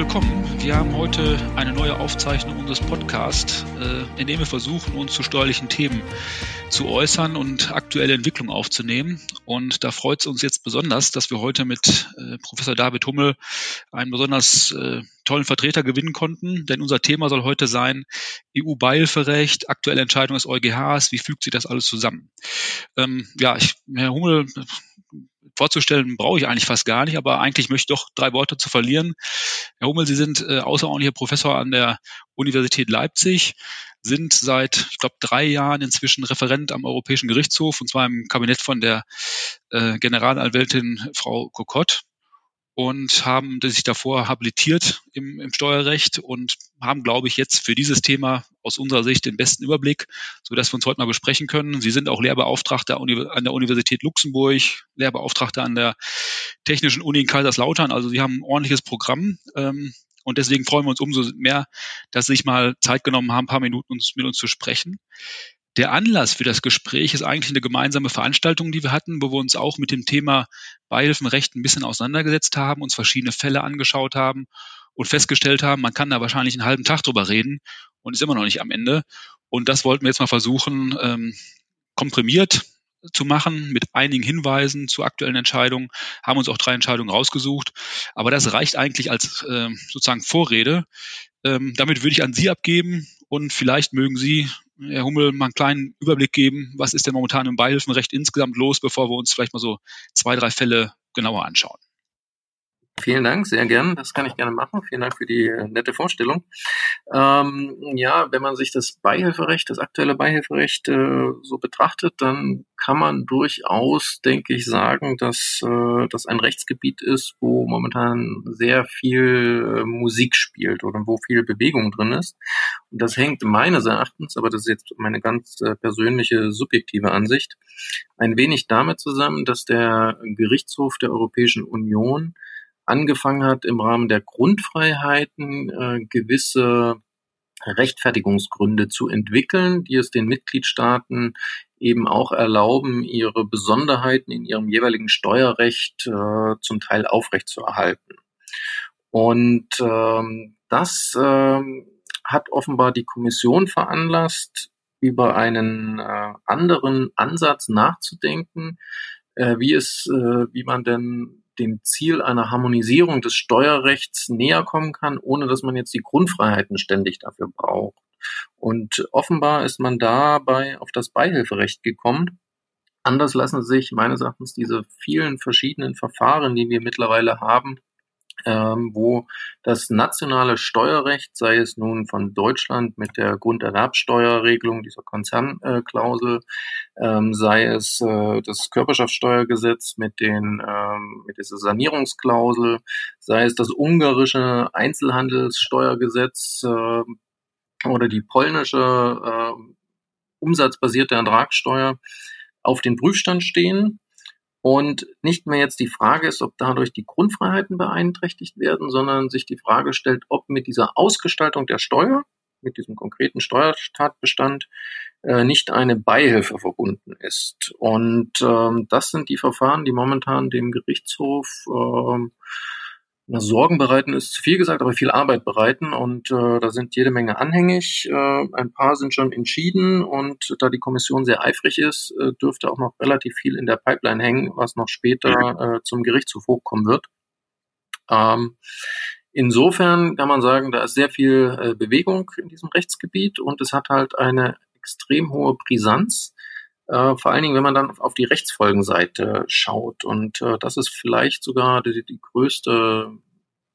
Willkommen. Wir haben heute eine neue Aufzeichnung unseres Podcasts, äh, in dem wir versuchen, uns zu steuerlichen Themen zu äußern und aktuelle Entwicklungen aufzunehmen. Und da freut es uns jetzt besonders, dass wir heute mit äh, Professor David Hummel einen besonders äh, tollen Vertreter gewinnen konnten. Denn unser Thema soll heute sein EU-Beihilferecht, aktuelle Entscheidung des EuGHs, wie fügt sich das alles zusammen? Ähm, ja, ich, Herr Hummel, vorzustellen brauche ich eigentlich fast gar nicht, aber eigentlich möchte ich doch drei Worte zu verlieren. Herr Hummel, Sie sind äh, außerordentlicher Professor an der Universität Leipzig, sind seit, ich glaube, drei Jahren inzwischen Referent am Europäischen Gerichtshof und zwar im Kabinett von der äh, Generalanwältin Frau Kokott und haben sich davor habilitiert im, im Steuerrecht und haben, glaube ich, jetzt für dieses Thema aus unserer Sicht den besten Überblick, so dass wir uns heute mal besprechen können. Sie sind auch Lehrbeauftragter an der Universität Luxemburg, Lehrbeauftragter an der Technischen Uni in Kaiserslautern. Also Sie haben ein ordentliches Programm. Ähm, und deswegen freuen wir uns umso mehr, dass Sie sich mal Zeit genommen haben, ein paar Minuten mit uns zu sprechen. Der Anlass für das Gespräch ist eigentlich eine gemeinsame Veranstaltung, die wir hatten, wo wir uns auch mit dem Thema Beihilfenrecht ein bisschen auseinandergesetzt haben, uns verschiedene Fälle angeschaut haben und festgestellt haben, man kann da wahrscheinlich einen halben Tag drüber reden und ist immer noch nicht am Ende. Und das wollten wir jetzt mal versuchen, ähm, komprimiert zu machen mit einigen Hinweisen zu aktuellen Entscheidungen, haben uns auch drei Entscheidungen rausgesucht. Aber das reicht eigentlich als äh, sozusagen Vorrede. Ähm, damit würde ich an Sie abgeben und vielleicht mögen Sie Herr Hummel, mal einen kleinen Überblick geben, was ist denn momentan im Beihilfenrecht insgesamt los, bevor wir uns vielleicht mal so zwei, drei Fälle genauer anschauen. Vielen Dank, sehr gern. Das kann ich gerne machen. Vielen Dank für die äh, nette Vorstellung. Ähm, ja, wenn man sich das Beihilferecht, das aktuelle Beihilferecht äh, so betrachtet, dann kann man durchaus, denke ich, sagen, dass äh, das ein Rechtsgebiet ist, wo momentan sehr viel äh, Musik spielt oder wo viel Bewegung drin ist. Und das hängt meines Erachtens, aber das ist jetzt meine ganz äh, persönliche subjektive Ansicht, ein wenig damit zusammen, dass der Gerichtshof der Europäischen Union angefangen hat, im Rahmen der Grundfreiheiten äh, gewisse Rechtfertigungsgründe zu entwickeln, die es den Mitgliedstaaten eben auch erlauben, ihre Besonderheiten in ihrem jeweiligen Steuerrecht äh, zum Teil aufrechtzuerhalten. Und ähm, das ähm, hat offenbar die Kommission veranlasst, über einen äh, anderen Ansatz nachzudenken, äh, wie es, äh, wie man denn dem Ziel einer Harmonisierung des Steuerrechts näher kommen kann, ohne dass man jetzt die Grundfreiheiten ständig dafür braucht. Und offenbar ist man dabei auf das Beihilferecht gekommen. Anders lassen sich meines Erachtens diese vielen verschiedenen Verfahren, die wir mittlerweile haben, ähm, wo das nationale Steuerrecht, sei es nun von Deutschland mit der Grunderwerbsteuerregelung, dieser Konzernklausel, ähm, sei es äh, das Körperschaftssteuergesetz mit den ähm, mit dieser Sanierungsklausel, sei es das ungarische Einzelhandelssteuergesetz äh, oder die polnische äh, umsatzbasierte Ertragssteuer auf den Prüfstand stehen und nicht mehr jetzt die Frage ist, ob dadurch die Grundfreiheiten beeinträchtigt werden, sondern sich die Frage stellt, ob mit dieser Ausgestaltung der Steuer, mit diesem konkreten Steuertatbestand, äh, nicht eine Beihilfe verbunden ist. Und ähm, das sind die Verfahren, die momentan dem Gerichtshof ähm, na, Sorgen bereiten ist zu viel gesagt, aber viel Arbeit bereiten. Und äh, da sind jede Menge anhängig. Äh, ein paar sind schon entschieden. Und da die Kommission sehr eifrig ist, äh, dürfte auch noch relativ viel in der Pipeline hängen, was noch später äh, zum Gerichtshof hochkommen wird. Ähm, insofern kann man sagen, da ist sehr viel äh, Bewegung in diesem Rechtsgebiet. Und es hat halt eine extrem hohe Brisanz äh, vor allen Dingen, wenn man dann auf die Rechtsfolgenseite schaut. Und äh, das ist vielleicht sogar die, die größte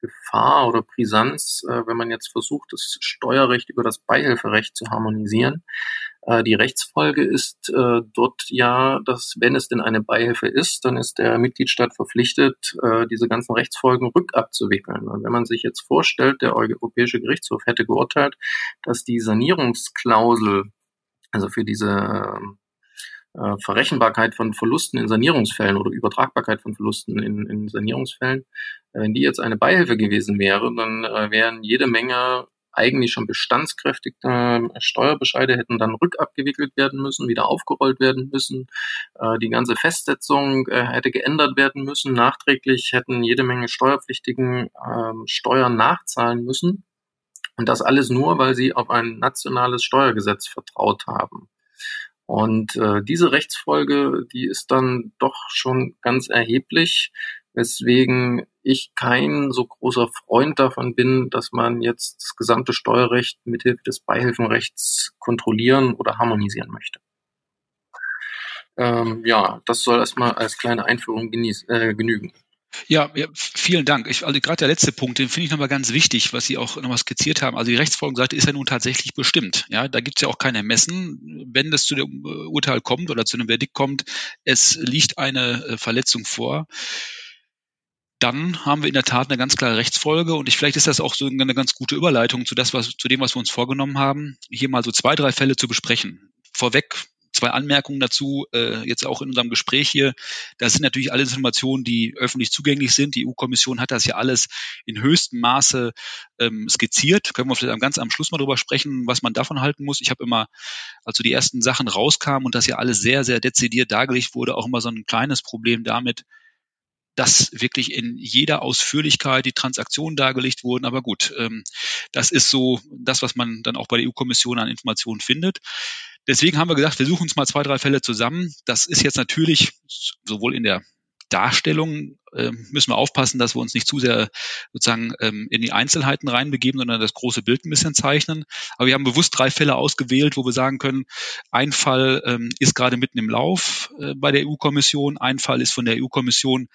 Gefahr oder Brisanz, äh, wenn man jetzt versucht, das Steuerrecht über das Beihilferecht zu harmonisieren. Äh, die Rechtsfolge ist äh, dort ja, dass wenn es denn eine Beihilfe ist, dann ist der Mitgliedstaat verpflichtet, äh, diese ganzen Rechtsfolgen rückabzuwickeln. Und wenn man sich jetzt vorstellt, der Europäische Gerichtshof hätte geurteilt, dass die Sanierungsklausel, also für diese äh, Verrechenbarkeit von Verlusten in Sanierungsfällen oder Übertragbarkeit von Verlusten in, in Sanierungsfällen, äh, wenn die jetzt eine Beihilfe gewesen wäre, dann äh, wären jede Menge eigentlich schon bestandskräftige Steuerbescheide hätten dann rückabgewickelt werden müssen, wieder aufgerollt werden müssen. Äh, die ganze Festsetzung äh, hätte geändert werden müssen. Nachträglich hätten jede Menge Steuerpflichtigen ähm, Steuern nachzahlen müssen. Und das alles nur, weil sie auf ein nationales Steuergesetz vertraut haben. Und äh, diese Rechtsfolge, die ist dann doch schon ganz erheblich, weswegen ich kein so großer Freund davon bin, dass man jetzt das gesamte Steuerrecht mithilfe des Beihilfenrechts kontrollieren oder harmonisieren möchte. Ähm, ja, das soll erstmal als kleine Einführung genieß, äh, genügen. Ja, ja, vielen Dank. Ich, also gerade der letzte Punkt, den finde ich nochmal ganz wichtig, was Sie auch nochmal skizziert haben. Also die Rechtsfolgenseite ist ja nun tatsächlich bestimmt. Ja, da gibt es ja auch kein Ermessen. Wenn das zu dem äh, Urteil kommt oder zu einem Verdikt kommt, es liegt eine äh, Verletzung vor, dann haben wir in der Tat eine ganz klare Rechtsfolge und ich, vielleicht ist das auch so eine ganz gute Überleitung zu das, was, zu dem, was wir uns vorgenommen haben, hier mal so zwei, drei Fälle zu besprechen. Vorweg zwei Anmerkungen dazu, äh, jetzt auch in unserem Gespräch hier. Das sind natürlich alle Informationen, die öffentlich zugänglich sind. Die EU-Kommission hat das ja alles in höchstem Maße ähm, skizziert. Können wir vielleicht ganz am Schluss mal drüber sprechen, was man davon halten muss. Ich habe immer, als so die ersten Sachen rauskamen und das ja alles sehr, sehr dezidiert dargelegt wurde, auch immer so ein kleines Problem damit, dass wirklich in jeder Ausführlichkeit die Transaktionen dargelegt wurden. Aber gut, ähm, das ist so das, was man dann auch bei der EU-Kommission an Informationen findet. Deswegen haben wir gesagt, wir suchen uns mal zwei, drei Fälle zusammen. Das ist jetzt natürlich sowohl in der Darstellung äh, müssen wir aufpassen, dass wir uns nicht zu sehr sozusagen ähm, in die Einzelheiten reinbegeben, sondern das große Bild ein bisschen zeichnen. Aber wir haben bewusst drei Fälle ausgewählt, wo wir sagen können, ein Fall ähm, ist gerade mitten im Lauf äh, bei der EU-Kommission, ein Fall ist von der EU-Kommission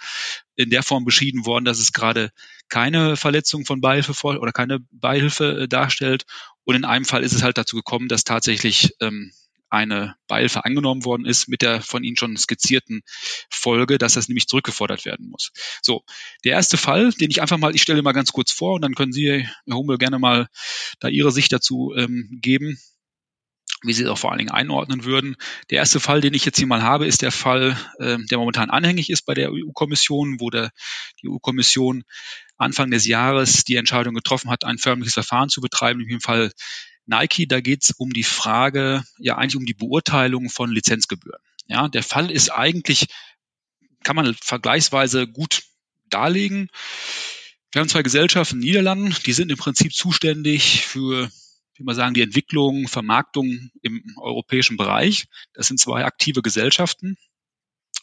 in der Form beschieden worden, dass es gerade keine Verletzung von Beihilfe vor, oder keine Beihilfe äh, darstellt. Und in einem Fall ist es halt dazu gekommen, dass tatsächlich ähm, eine Beihilfe angenommen worden ist mit der von Ihnen schon skizzierten Folge, dass das nämlich zurückgefordert werden muss. So, der erste Fall, den ich einfach mal, ich stelle mal ganz kurz vor und dann können Sie, Herr Hummel, gerne mal da Ihre Sicht dazu ähm, geben wie Sie es auch vor allen Dingen einordnen würden. Der erste Fall, den ich jetzt hier mal habe, ist der Fall, äh, der momentan anhängig ist bei der EU-Kommission, wo der, die EU-Kommission Anfang des Jahres die Entscheidung getroffen hat, ein förmliches Verfahren zu betreiben, in dem Fall Nike, da geht es um die Frage, ja eigentlich um die Beurteilung von Lizenzgebühren. Ja, der Fall ist eigentlich, kann man vergleichsweise gut darlegen. Wir haben zwei Gesellschaften in den Niederlanden, die sind im Prinzip zuständig für, wie man sagen, die Entwicklung, Vermarktung im europäischen Bereich. Das sind zwei aktive Gesellschaften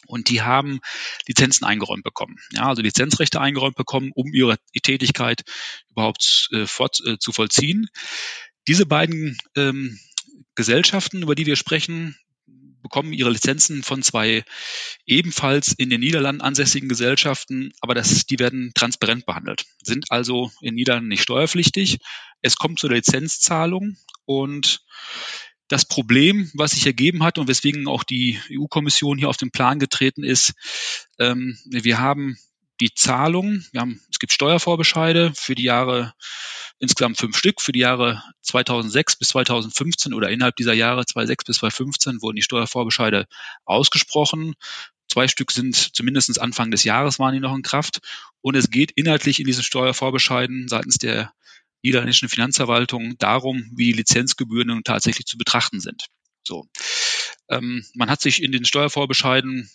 und die haben Lizenzen eingeräumt bekommen. Ja, also Lizenzrechte eingeräumt bekommen, um ihre Tätigkeit überhaupt äh, fort, äh, zu vollziehen. Diese beiden ähm, Gesellschaften, über die wir sprechen, bekommen ihre Lizenzen von zwei ebenfalls in den Niederlanden ansässigen Gesellschaften, aber das, die werden transparent behandelt, sind also in Niederlanden nicht steuerpflichtig. Es kommt zu der Lizenzzahlung und das Problem, was sich ergeben hat und weswegen auch die EU-Kommission hier auf den Plan getreten ist, ähm, wir haben die Zahlung, haben, es gibt Steuervorbescheide für die Jahre insgesamt fünf Stück für die Jahre 2006 bis 2015 oder innerhalb dieser Jahre 2006 bis 2015 wurden die Steuervorbescheide ausgesprochen. Zwei Stück sind zumindest Anfang des Jahres waren die noch in Kraft. Und es geht inhaltlich in diesen Steuervorbescheiden seitens der niederländischen Finanzverwaltung darum, wie die Lizenzgebühren nun tatsächlich zu betrachten sind. So. Ähm, man hat sich in den Steuervorbescheiden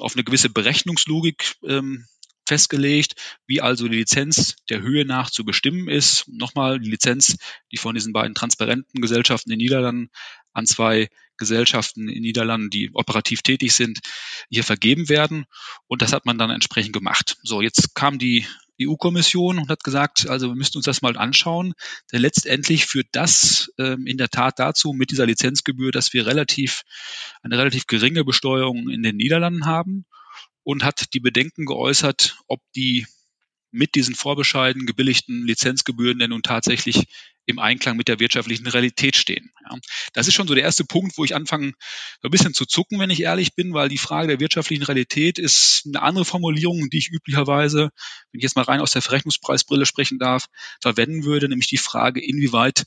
auf eine gewisse Berechnungslogik ähm, festgelegt, wie also die Lizenz der Höhe nach zu bestimmen ist. Nochmal die Lizenz, die von diesen beiden transparenten Gesellschaften in den Niederlanden an zwei Gesellschaften in den Niederlanden, die operativ tätig sind, hier vergeben werden. Und das hat man dann entsprechend gemacht. So, jetzt kam die EU-Kommission und hat gesagt, also wir müssten uns das mal anschauen, denn letztendlich führt das ähm, in der Tat dazu mit dieser Lizenzgebühr, dass wir relativ eine relativ geringe Besteuerung in den Niederlanden haben und hat die Bedenken geäußert, ob die mit diesen Vorbescheiden gebilligten Lizenzgebühren denn nun tatsächlich im Einklang mit der wirtschaftlichen Realität stehen. Ja. Das ist schon so der erste Punkt, wo ich anfange, so ein bisschen zu zucken, wenn ich ehrlich bin, weil die Frage der wirtschaftlichen Realität ist eine andere Formulierung, die ich üblicherweise, wenn ich jetzt mal rein aus der Verrechnungspreisbrille sprechen darf, verwenden würde, nämlich die Frage, inwieweit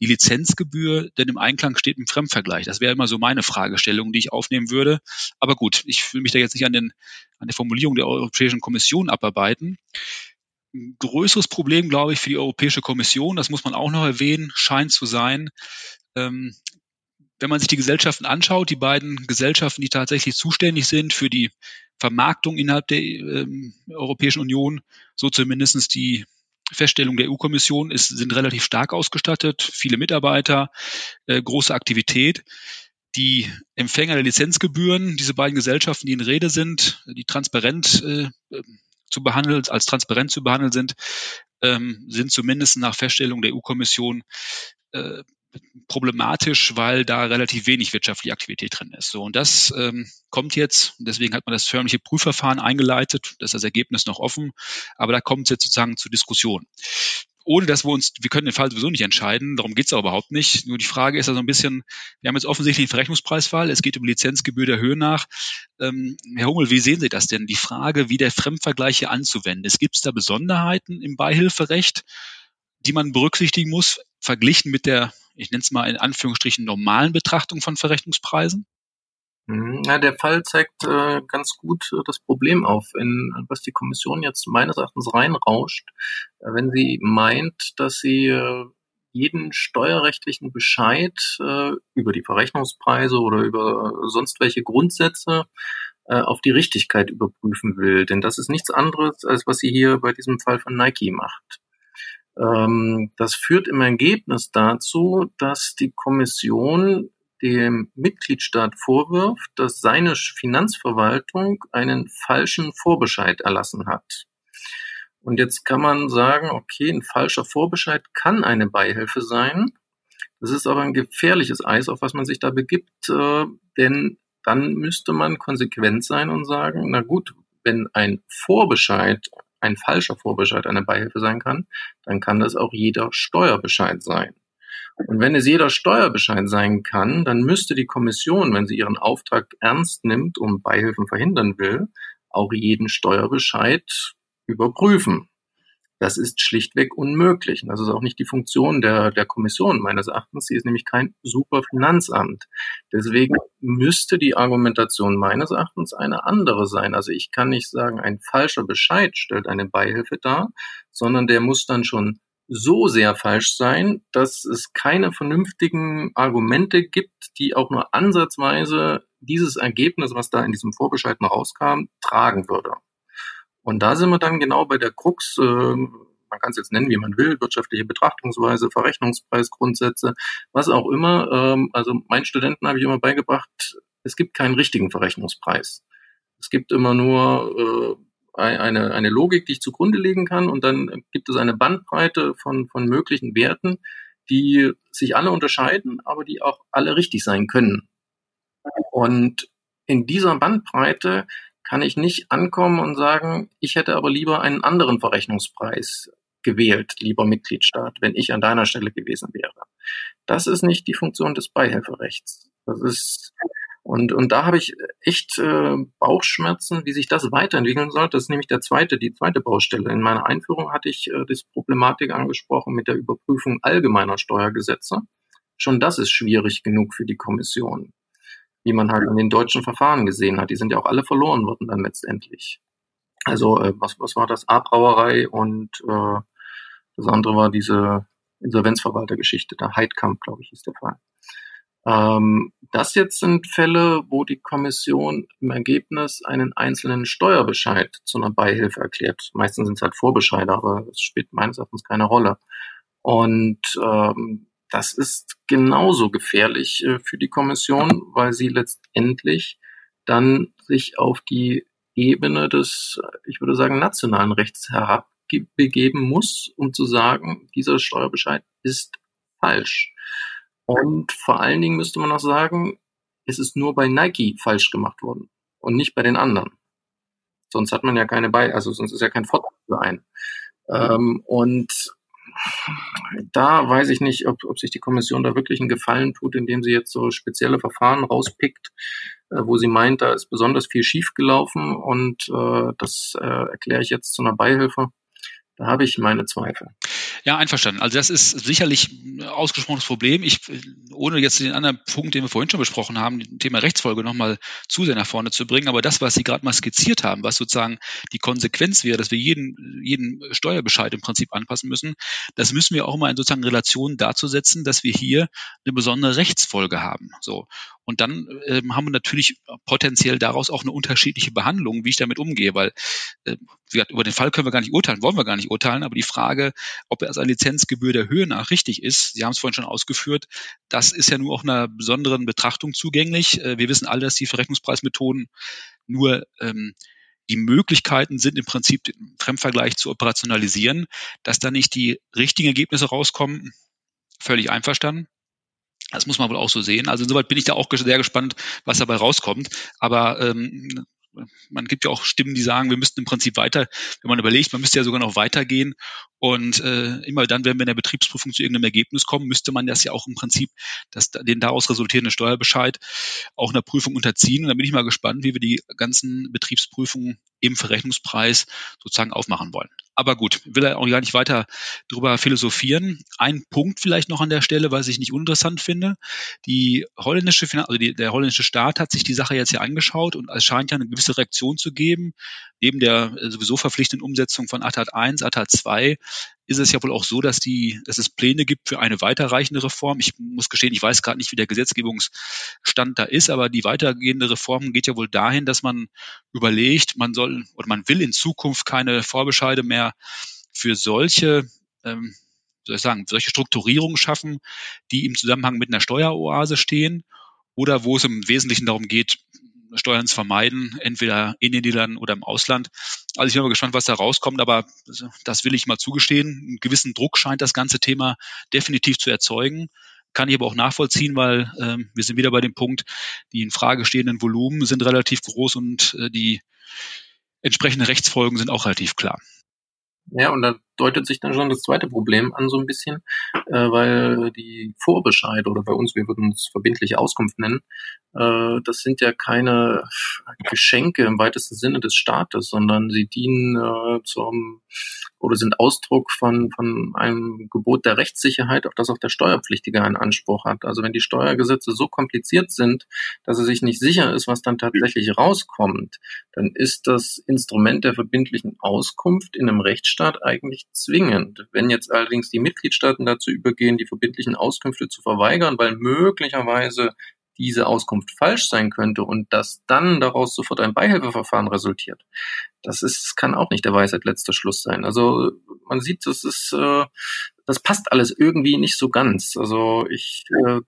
die Lizenzgebühr denn im Einklang steht im Fremdvergleich. Das wäre immer so meine Fragestellung, die ich aufnehmen würde. Aber gut, ich will mich da jetzt nicht an, den, an der Formulierung der Europäischen Kommission abarbeiten. Ein größeres Problem, glaube ich, für die Europäische Kommission, das muss man auch noch erwähnen, scheint zu sein, ähm, wenn man sich die Gesellschaften anschaut, die beiden Gesellschaften, die tatsächlich zuständig sind für die Vermarktung innerhalb der ähm, Europäischen Union, so zumindestens die Feststellung der EU-Kommission, ist, sind relativ stark ausgestattet, viele Mitarbeiter, äh, große Aktivität. Die Empfänger der Lizenzgebühren, diese beiden Gesellschaften, die in Rede sind, die transparent äh, zu behandeln, als transparent zu behandeln sind, ähm, sind zumindest nach Feststellung der EU-Kommission äh, problematisch, weil da relativ wenig wirtschaftliche Aktivität drin ist. So und das ähm, kommt jetzt. Deswegen hat man das förmliche Prüfverfahren eingeleitet. Das ist das Ergebnis noch offen, aber da kommt es jetzt sozusagen zur Diskussion. Ohne dass wir uns, wir können den Fall sowieso nicht entscheiden, darum geht es aber überhaupt nicht. Nur die Frage ist also ein bisschen, wir haben jetzt offensichtlich einen Verrechnungspreisfall, es geht um Lizenzgebühr der Höhe nach. Ähm, Herr Hummel, wie sehen Sie das denn? Die Frage, wie der Fremdvergleich hier anzuwenden ist. Gibt es da Besonderheiten im Beihilferecht, die man berücksichtigen muss, verglichen mit der ich nenne es mal in Anführungsstrichen normalen Betrachtung von Verrechnungspreisen? Mhm. Ja, der Fall zeigt äh, ganz gut äh, das Problem auf, in, was die Kommission jetzt meines Erachtens reinrauscht, äh, wenn sie meint, dass sie äh, jeden steuerrechtlichen Bescheid äh, über die Verrechnungspreise oder über sonst welche Grundsätze äh, auf die Richtigkeit überprüfen will. Denn das ist nichts anderes, als was sie hier bei diesem Fall von Nike macht. Ähm, das führt im Ergebnis dazu, dass die Kommission dem Mitgliedstaat vorwirft, dass seine Finanzverwaltung einen falschen Vorbescheid erlassen hat. Und jetzt kann man sagen, okay, ein falscher Vorbescheid kann eine Beihilfe sein. Das ist aber ein gefährliches Eis, auf was man sich da begibt, äh, denn dann müsste man konsequent sein und sagen, na gut, wenn ein Vorbescheid ein falscher Vorbescheid eine Beihilfe sein kann, dann kann das auch jeder Steuerbescheid sein. Und wenn es jeder Steuerbescheid sein kann, dann müsste die Kommission, wenn sie ihren Auftrag ernst nimmt und Beihilfen verhindern will, auch jeden Steuerbescheid überprüfen. Das ist schlichtweg unmöglich. Das ist auch nicht die Funktion der, der Kommission meines Erachtens. Sie ist nämlich kein Superfinanzamt. Deswegen müsste die Argumentation meines Erachtens eine andere sein. Also ich kann nicht sagen, ein falscher Bescheid stellt eine Beihilfe dar, sondern der muss dann schon so sehr falsch sein, dass es keine vernünftigen Argumente gibt, die auch nur ansatzweise dieses Ergebnis, was da in diesem Vorbescheid rauskam, tragen würde. Und da sind wir dann genau bei der Krux, äh, man kann es jetzt nennen, wie man will, wirtschaftliche Betrachtungsweise, Verrechnungspreisgrundsätze, was auch immer. Ähm, also meinen Studenten habe ich immer beigebracht, es gibt keinen richtigen Verrechnungspreis. Es gibt immer nur äh, eine, eine Logik, die ich zugrunde legen kann und dann gibt es eine Bandbreite von, von möglichen Werten, die sich alle unterscheiden, aber die auch alle richtig sein können. Und in dieser Bandbreite kann ich nicht ankommen und sagen, ich hätte aber lieber einen anderen Verrechnungspreis gewählt, lieber Mitgliedstaat, wenn ich an deiner Stelle gewesen wäre. Das ist nicht die Funktion des Beihilferechts. Das ist und, und da habe ich echt äh, Bauchschmerzen, wie sich das weiterentwickeln soll. Das ist nämlich der zweite, die zweite Baustelle. In meiner Einführung hatte ich äh, das Problematik angesprochen mit der Überprüfung allgemeiner Steuergesetze. Schon das ist schwierig genug für die Kommission wie man halt in den deutschen Verfahren gesehen hat. Die sind ja auch alle verloren worden dann letztendlich. Also äh, was, was war das? A-Brauerei und äh, das andere war diese Insolvenzverwaltergeschichte, der Heidkamp, glaube ich, ist der Fall. Ähm, das jetzt sind Fälle, wo die Kommission im Ergebnis einen einzelnen Steuerbescheid zu einer Beihilfe erklärt. Meistens sind es halt Vorbescheide, aber es spielt meines Erachtens keine Rolle. Und ähm, das ist genauso gefährlich äh, für die Kommission, weil sie letztendlich dann sich auf die Ebene des, ich würde sagen, nationalen Rechts herabbegeben muss, um zu sagen, dieser Steuerbescheid ist falsch. Und vor allen Dingen müsste man auch sagen, es ist nur bei Nike falsch gemacht worden und nicht bei den anderen. Sonst hat man ja keine bei, also sonst ist ja kein Vorteil für einen. Ähm, und da weiß ich nicht, ob, ob sich die Kommission da wirklich einen Gefallen tut, indem sie jetzt so spezielle Verfahren rauspickt, äh, wo sie meint, da ist besonders viel schiefgelaufen und äh, das äh, erkläre ich jetzt zu einer Beihilfe. Da habe ich meine Zweifel. Ja, einverstanden. Also das ist sicherlich ein ausgesprochenes Problem. Ich, ohne jetzt den anderen Punkt, den wir vorhin schon besprochen haben, das Thema Rechtsfolge nochmal zu sehr nach vorne zu bringen, aber das, was Sie gerade mal skizziert haben, was sozusagen die Konsequenz wäre, dass wir jeden, jeden Steuerbescheid im Prinzip anpassen müssen, das müssen wir auch mal in sozusagen Relation dazu setzen, dass wir hier eine besondere Rechtsfolge haben. So. Und dann ähm, haben wir natürlich potenziell daraus auch eine unterschiedliche Behandlung, wie ich damit umgehe, weil äh, über den Fall können wir gar nicht urteilen, wollen wir gar nicht urteilen, aber die Frage, ob er als eine Lizenzgebühr der Höhe nach richtig ist, Sie haben es vorhin schon ausgeführt, das ist ja nur auch einer besonderen Betrachtung zugänglich. Äh, wir wissen alle, dass die Verrechnungspreismethoden nur ähm, die Möglichkeiten sind im Prinzip den Fremdvergleich zu operationalisieren, dass da nicht die richtigen Ergebnisse rauskommen. Völlig einverstanden. Das muss man wohl auch so sehen. Also insoweit bin ich da auch sehr gespannt, was dabei rauskommt. Aber ähm, man gibt ja auch Stimmen, die sagen, wir müssten im Prinzip weiter, wenn man überlegt, man müsste ja sogar noch weitergehen. Und äh, immer dann, wenn wir in der Betriebsprüfung zu irgendeinem Ergebnis kommen, müsste man das ja auch im Prinzip, das, den daraus resultierenden Steuerbescheid auch einer Prüfung unterziehen. Und da bin ich mal gespannt, wie wir die ganzen Betriebsprüfungen im Verrechnungspreis sozusagen aufmachen wollen. Aber gut, will er auch gar nicht weiter drüber philosophieren. Ein Punkt vielleicht noch an der Stelle, was ich nicht uninteressant finde. Die holländische, also die, der holländische Staat hat sich die Sache jetzt ja angeschaut und es scheint ja eine gewisse Reaktion zu geben. Neben der sowieso verpflichtenden Umsetzung von ATAT 1, ATAT 2 ist es ja wohl auch so, dass die, dass es Pläne gibt für eine weiterreichende Reform. Ich muss gestehen, ich weiß gerade nicht, wie der Gesetzgebungsstand da ist, aber die weitergehende Reform geht ja wohl dahin, dass man überlegt, man soll oder man will in Zukunft keine Vorbescheide mehr für solche ähm, soll ich sagen, solche Strukturierungen schaffen, die im Zusammenhang mit einer Steueroase stehen oder wo es im Wesentlichen darum geht, Steuern zu vermeiden, entweder in den Niederlanden oder im Ausland. Also ich bin mal gespannt, was da rauskommt, aber das will ich mal zugestehen. Einen gewissen Druck scheint das ganze Thema definitiv zu erzeugen. Kann ich aber auch nachvollziehen, weil ähm, wir sind wieder bei dem Punkt, die in Frage stehenden Volumen sind relativ groß und äh, die entsprechenden Rechtsfolgen sind auch relativ klar. Ja, und da deutet sich dann schon das zweite Problem an, so ein bisschen, äh, weil die Vorbescheide oder bei uns, wir würden es verbindliche Auskunft nennen, äh, das sind ja keine Geschenke im weitesten Sinne des Staates, sondern sie dienen äh, zum oder sind Ausdruck von, von einem Gebot der Rechtssicherheit, auf das auch der Steuerpflichtige einen Anspruch hat. Also wenn die Steuergesetze so kompliziert sind, dass er sich nicht sicher ist, was dann tatsächlich rauskommt, dann ist das Instrument der verbindlichen Auskunft in einem Rechtsstaat eigentlich zwingend. Wenn jetzt allerdings die Mitgliedstaaten dazu übergehen, die verbindlichen Auskünfte zu verweigern, weil möglicherweise diese Auskunft falsch sein könnte und dass dann daraus sofort ein Beihilfeverfahren resultiert. Das ist, kann auch nicht der Weisheit letzter Schluss sein. Also man sieht, das ist, äh, das passt alles irgendwie nicht so ganz. Also ich äh,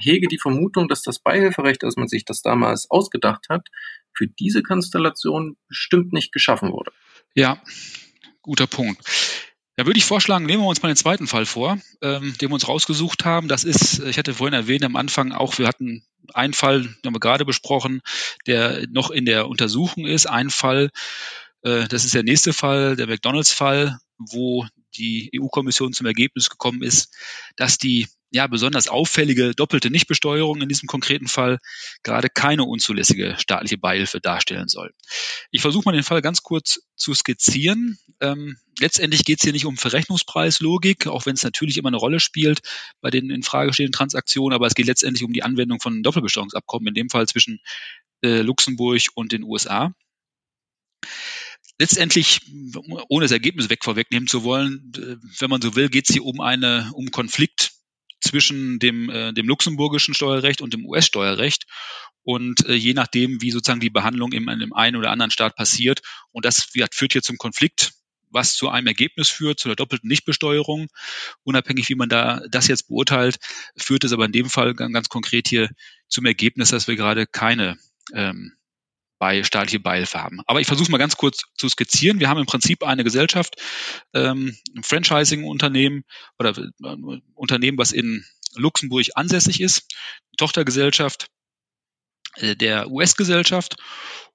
hege die Vermutung, dass das Beihilferecht, als man sich das damals ausgedacht hat, für diese Konstellation bestimmt nicht geschaffen wurde. Ja, guter Punkt. Da würde ich vorschlagen, nehmen wir uns mal den zweiten Fall vor, ähm, den wir uns rausgesucht haben. Das ist, ich hatte vorhin erwähnt am Anfang auch, wir hatten einen Fall, den haben wir gerade besprochen, der noch in der Untersuchung ist. Ein Fall, äh, das ist der nächste Fall, der McDonalds-Fall, wo die EU-Kommission zum Ergebnis gekommen ist, dass die ja, besonders auffällige doppelte Nichtbesteuerung in diesem konkreten Fall gerade keine unzulässige staatliche Beihilfe darstellen soll. Ich versuche mal den Fall ganz kurz zu skizzieren. Ähm, letztendlich geht es hier nicht um Verrechnungspreislogik, auch wenn es natürlich immer eine Rolle spielt bei den in Frage stehenden Transaktionen, aber es geht letztendlich um die Anwendung von Doppelbesteuerungsabkommen, in dem Fall zwischen äh, Luxemburg und den USA letztendlich, ohne das Ergebnis weg vorwegnehmen zu wollen, äh, wenn man so will, geht es hier um eine um Konflikt zwischen dem, äh, dem luxemburgischen Steuerrecht und dem US-Steuerrecht. Und äh, je nachdem, wie sozusagen die Behandlung im, in dem einen oder anderen Staat passiert, und das wie, führt hier zum Konflikt, was zu einem Ergebnis führt, zu der doppelten Nichtbesteuerung. Unabhängig, wie man da das jetzt beurteilt, führt es aber in dem Fall ganz konkret hier zum Ergebnis, dass wir gerade keine ähm, bei staatliche Beihilfe haben. Aber ich versuche mal ganz kurz zu skizzieren. Wir haben im Prinzip eine Gesellschaft, ähm, ein Franchising-Unternehmen oder äh, Unternehmen, was in Luxemburg ansässig ist, Tochtergesellschaft äh, der US-Gesellschaft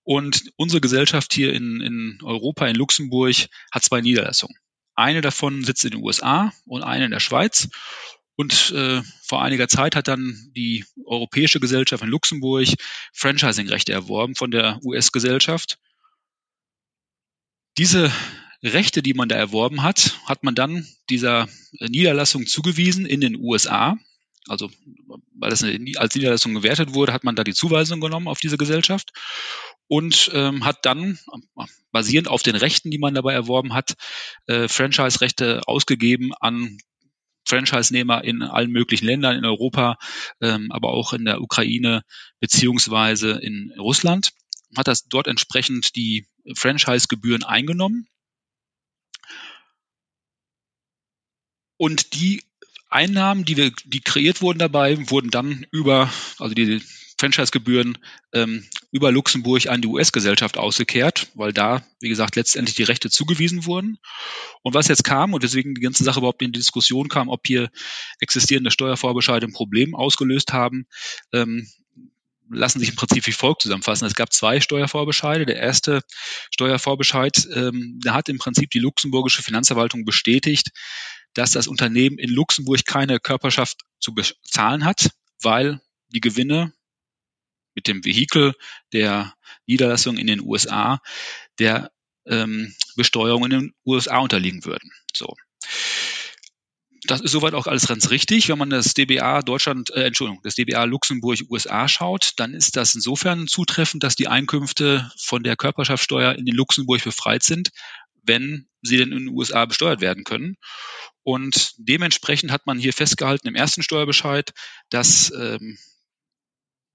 und unsere Gesellschaft hier in, in Europa, in Luxemburg, hat zwei Niederlassungen. Eine davon sitzt in den USA und eine in der Schweiz. Und äh, vor einiger Zeit hat dann die Europäische Gesellschaft in Luxemburg Franchising-Rechte erworben von der US-Gesellschaft. Diese Rechte, die man da erworben hat, hat man dann dieser Niederlassung zugewiesen in den USA. Also weil das als Niederlassung gewertet wurde, hat man da die Zuweisung genommen auf diese Gesellschaft und ähm, hat dann basierend auf den Rechten, die man dabei erworben hat, äh, Franchise-Rechte ausgegeben an Franchise-Nehmer in allen möglichen Ländern in Europa, ähm, aber auch in der Ukraine beziehungsweise in Russland. Hat das dort entsprechend die Franchise-Gebühren eingenommen. Und die Einnahmen, die wir, die kreiert wurden dabei, wurden dann über, also die Franchise-Gebühren ähm, über Luxemburg an die US-Gesellschaft ausgekehrt, weil da, wie gesagt, letztendlich die Rechte zugewiesen wurden. Und was jetzt kam und deswegen die ganze Sache überhaupt in die Diskussion kam, ob hier existierende Steuervorbescheide ein Problem ausgelöst haben, ähm, lassen sich im Prinzip wie folgt zusammenfassen. Es gab zwei Steuervorbescheide. Der erste Steuervorbescheid, ähm, da hat im Prinzip die luxemburgische Finanzverwaltung bestätigt, dass das Unternehmen in Luxemburg keine Körperschaft zu bezahlen hat, weil die Gewinne mit dem Vehikel der Niederlassung in den USA der ähm, Besteuerung in den USA unterliegen würden. So. Das ist soweit auch alles ganz richtig. Wenn man das DBA Deutschland, äh, Entschuldigung, das DBA Luxemburg USA schaut, dann ist das insofern zutreffend, dass die Einkünfte von der Körperschaftssteuer in den Luxemburg befreit sind, wenn sie denn in den USA besteuert werden können. Und dementsprechend hat man hier festgehalten im ersten Steuerbescheid, dass ähm,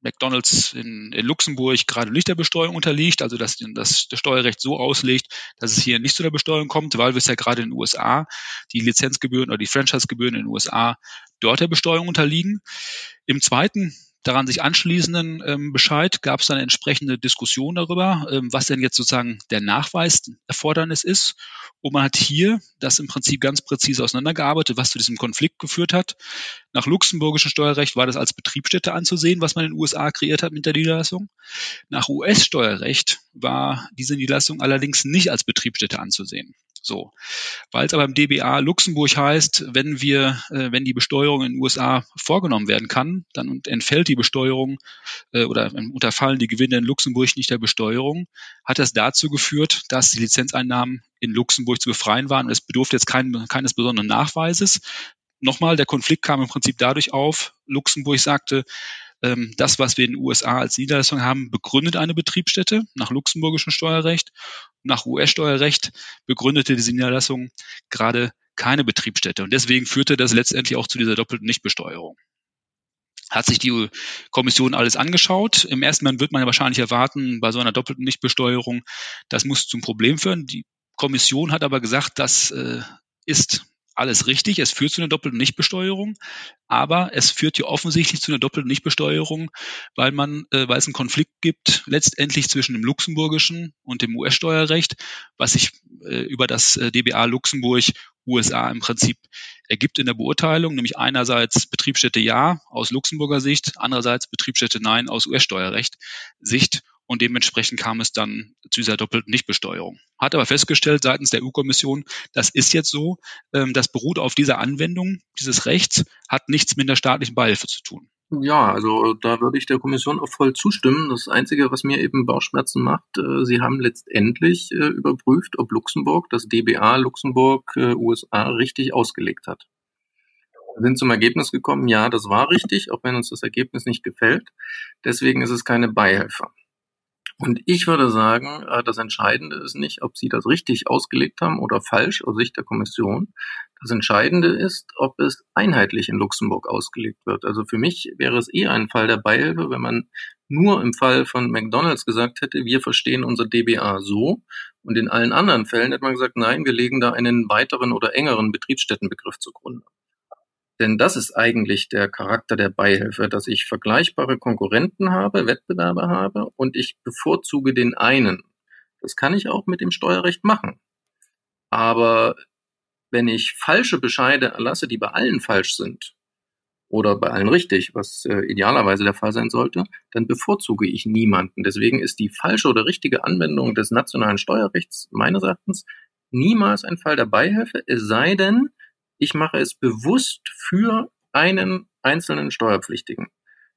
McDonalds in, in Luxemburg gerade nicht der Besteuerung unterliegt, also dass das, das Steuerrecht so auslegt, dass es hier nicht zu der Besteuerung kommt, weil wir es ja gerade in den USA die Lizenzgebühren oder die Franchise-Gebühren in den USA dort der Besteuerung unterliegen. Im zweiten daran sich anschließenden ähm, Bescheid gab es dann entsprechende Diskussion darüber, ähm, was denn jetzt sozusagen der Nachweis Erfordernis ist. Und man hat hier das im Prinzip ganz präzise auseinandergearbeitet, was zu diesem Konflikt geführt hat. Nach luxemburgischem Steuerrecht war das als Betriebsstätte anzusehen, was man in den USA kreiert hat mit der Niederlassung. Nach US-Steuerrecht war diese Niederlassung allerdings nicht als Betriebsstätte anzusehen. So, weil es aber im DBA Luxemburg heißt, wenn wir, äh, wenn die Besteuerung in den USA vorgenommen werden kann, dann entfällt die Besteuerung äh, oder unterfallen die Gewinne in Luxemburg nicht der Besteuerung, hat das dazu geführt, dass die Lizenzeinnahmen in Luxemburg zu befreien waren und es bedurfte jetzt kein, keines besonderen Nachweises. Nochmal, der Konflikt kam im Prinzip dadurch auf, Luxemburg sagte, ähm, das, was wir in den USA als Niederlassung haben, begründet eine Betriebsstätte nach luxemburgischem Steuerrecht. Nach US-Steuerrecht begründete diese Niederlassung gerade keine Betriebsstätte. Und deswegen führte das letztendlich auch zu dieser doppelten Nichtbesteuerung. Hat sich die Kommission alles angeschaut. Im ersten Moment wird man ja wahrscheinlich erwarten, bei so einer doppelten Nichtbesteuerung, das muss zum Problem führen. Die Kommission hat aber gesagt, das äh, ist alles richtig, es führt zu einer doppelten Nichtbesteuerung, aber es führt hier offensichtlich zu einer doppelten Nichtbesteuerung, weil man, äh, weil es einen Konflikt gibt, letztendlich zwischen dem luxemburgischen und dem US-Steuerrecht, was sich äh, über das äh, DBA Luxemburg USA im Prinzip ergibt in der Beurteilung, nämlich einerseits Betriebsstätte ja aus Luxemburger Sicht, andererseits Betriebsstätte nein aus US-Steuerrecht Sicht und dementsprechend kam es dann zu dieser doppelten Nichtbesteuerung. Hat aber festgestellt seitens der EU-Kommission, das ist jetzt so, ähm, das beruht auf dieser Anwendung dieses Rechts, hat nichts mit der staatlichen Beihilfe zu tun. Ja, also da würde ich der Kommission auch voll zustimmen. Das Einzige, was mir eben Bauchschmerzen macht, äh, sie haben letztendlich äh, überprüft, ob Luxemburg, das DBA Luxemburg äh, USA richtig ausgelegt hat. Wir sind zum Ergebnis gekommen, ja, das war richtig, auch wenn uns das Ergebnis nicht gefällt. Deswegen ist es keine Beihilfe. Und ich würde sagen, äh, das Entscheidende ist nicht, ob Sie das richtig ausgelegt haben oder falsch aus Sicht der Kommission. Das Entscheidende ist, ob es einheitlich in Luxemburg ausgelegt wird. Also für mich wäre es eher ein Fall der Beihilfe, wenn man nur im Fall von McDonald's gesagt hätte, wir verstehen unser DBA so. Und in allen anderen Fällen hätte man gesagt, nein, wir legen da einen weiteren oder engeren Betriebsstättenbegriff zugrunde. Denn das ist eigentlich der Charakter der Beihilfe, dass ich vergleichbare Konkurrenten habe, Wettbewerber habe und ich bevorzuge den einen. Das kann ich auch mit dem Steuerrecht machen. Aber wenn ich falsche Bescheide erlasse, die bei allen falsch sind, oder bei allen richtig, was äh, idealerweise der Fall sein sollte, dann bevorzuge ich niemanden. Deswegen ist die falsche oder richtige Anwendung des nationalen Steuerrechts meines Erachtens niemals ein Fall der Beihilfe, es sei denn, ich mache es bewusst für einen einzelnen Steuerpflichtigen.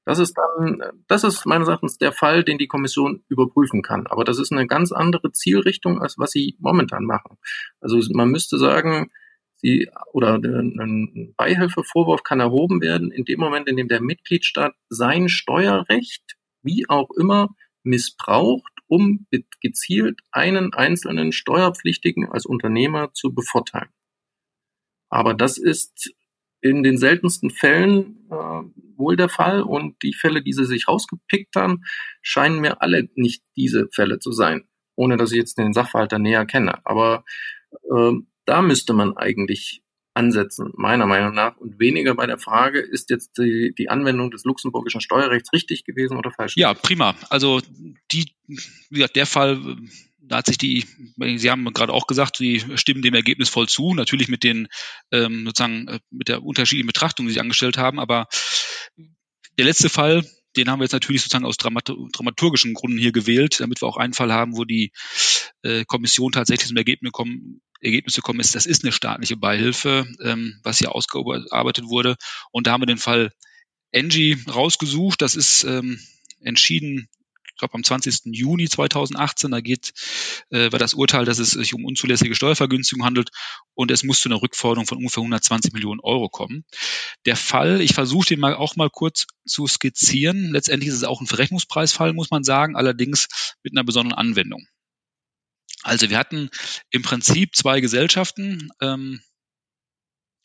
Das ist dann, das ist meines Erachtens der Fall, den die Kommission überprüfen kann. Aber das ist eine ganz andere Zielrichtung, als was sie momentan machen. Also man müsste sagen, sie, oder ein Beihilfevorwurf kann erhoben werden in dem Moment, in dem der Mitgliedstaat sein Steuerrecht, wie auch immer, missbraucht, um gezielt einen einzelnen Steuerpflichtigen als Unternehmer zu bevorteilen. Aber das ist in den seltensten Fällen äh, wohl der Fall und die Fälle, die sie sich rausgepickt haben, scheinen mir alle nicht diese Fälle zu sein, ohne dass ich jetzt den Sachverhalt da näher kenne. Aber äh, da müsste man eigentlich ansetzen, meiner Meinung nach, und weniger bei der Frage, ist jetzt die, die Anwendung des luxemburgischen Steuerrechts richtig gewesen oder falsch? Ja, prima. Also die, wie gesagt, der Fall, da hat sich die, Sie haben gerade auch gesagt, Sie stimmen dem Ergebnis voll zu, natürlich mit den ähm, sozusagen äh, mit der unterschiedlichen Betrachtung, die Sie angestellt haben, aber der letzte Fall, den haben wir jetzt natürlich sozusagen aus dramaturgischen Gründen hier gewählt, damit wir auch einen Fall haben, wo die äh, Kommission tatsächlich zum Ergebnis kommen, Ergebnis gekommen ist, das ist eine staatliche Beihilfe, ähm, was hier ausgearbeitet wurde. Und da haben wir den Fall Engie rausgesucht. Das ist ähm, entschieden, glaube am 20. Juni 2018. Da geht äh, war das Urteil, dass es sich um unzulässige Steuervergünstigung handelt und es muss zu einer Rückforderung von ungefähr 120 Millionen Euro kommen. Der Fall, ich versuche den mal auch mal kurz zu skizzieren. Letztendlich ist es auch ein Verrechnungspreisfall, muss man sagen, allerdings mit einer besonderen Anwendung. Also wir hatten im Prinzip zwei Gesellschaften. Ähm,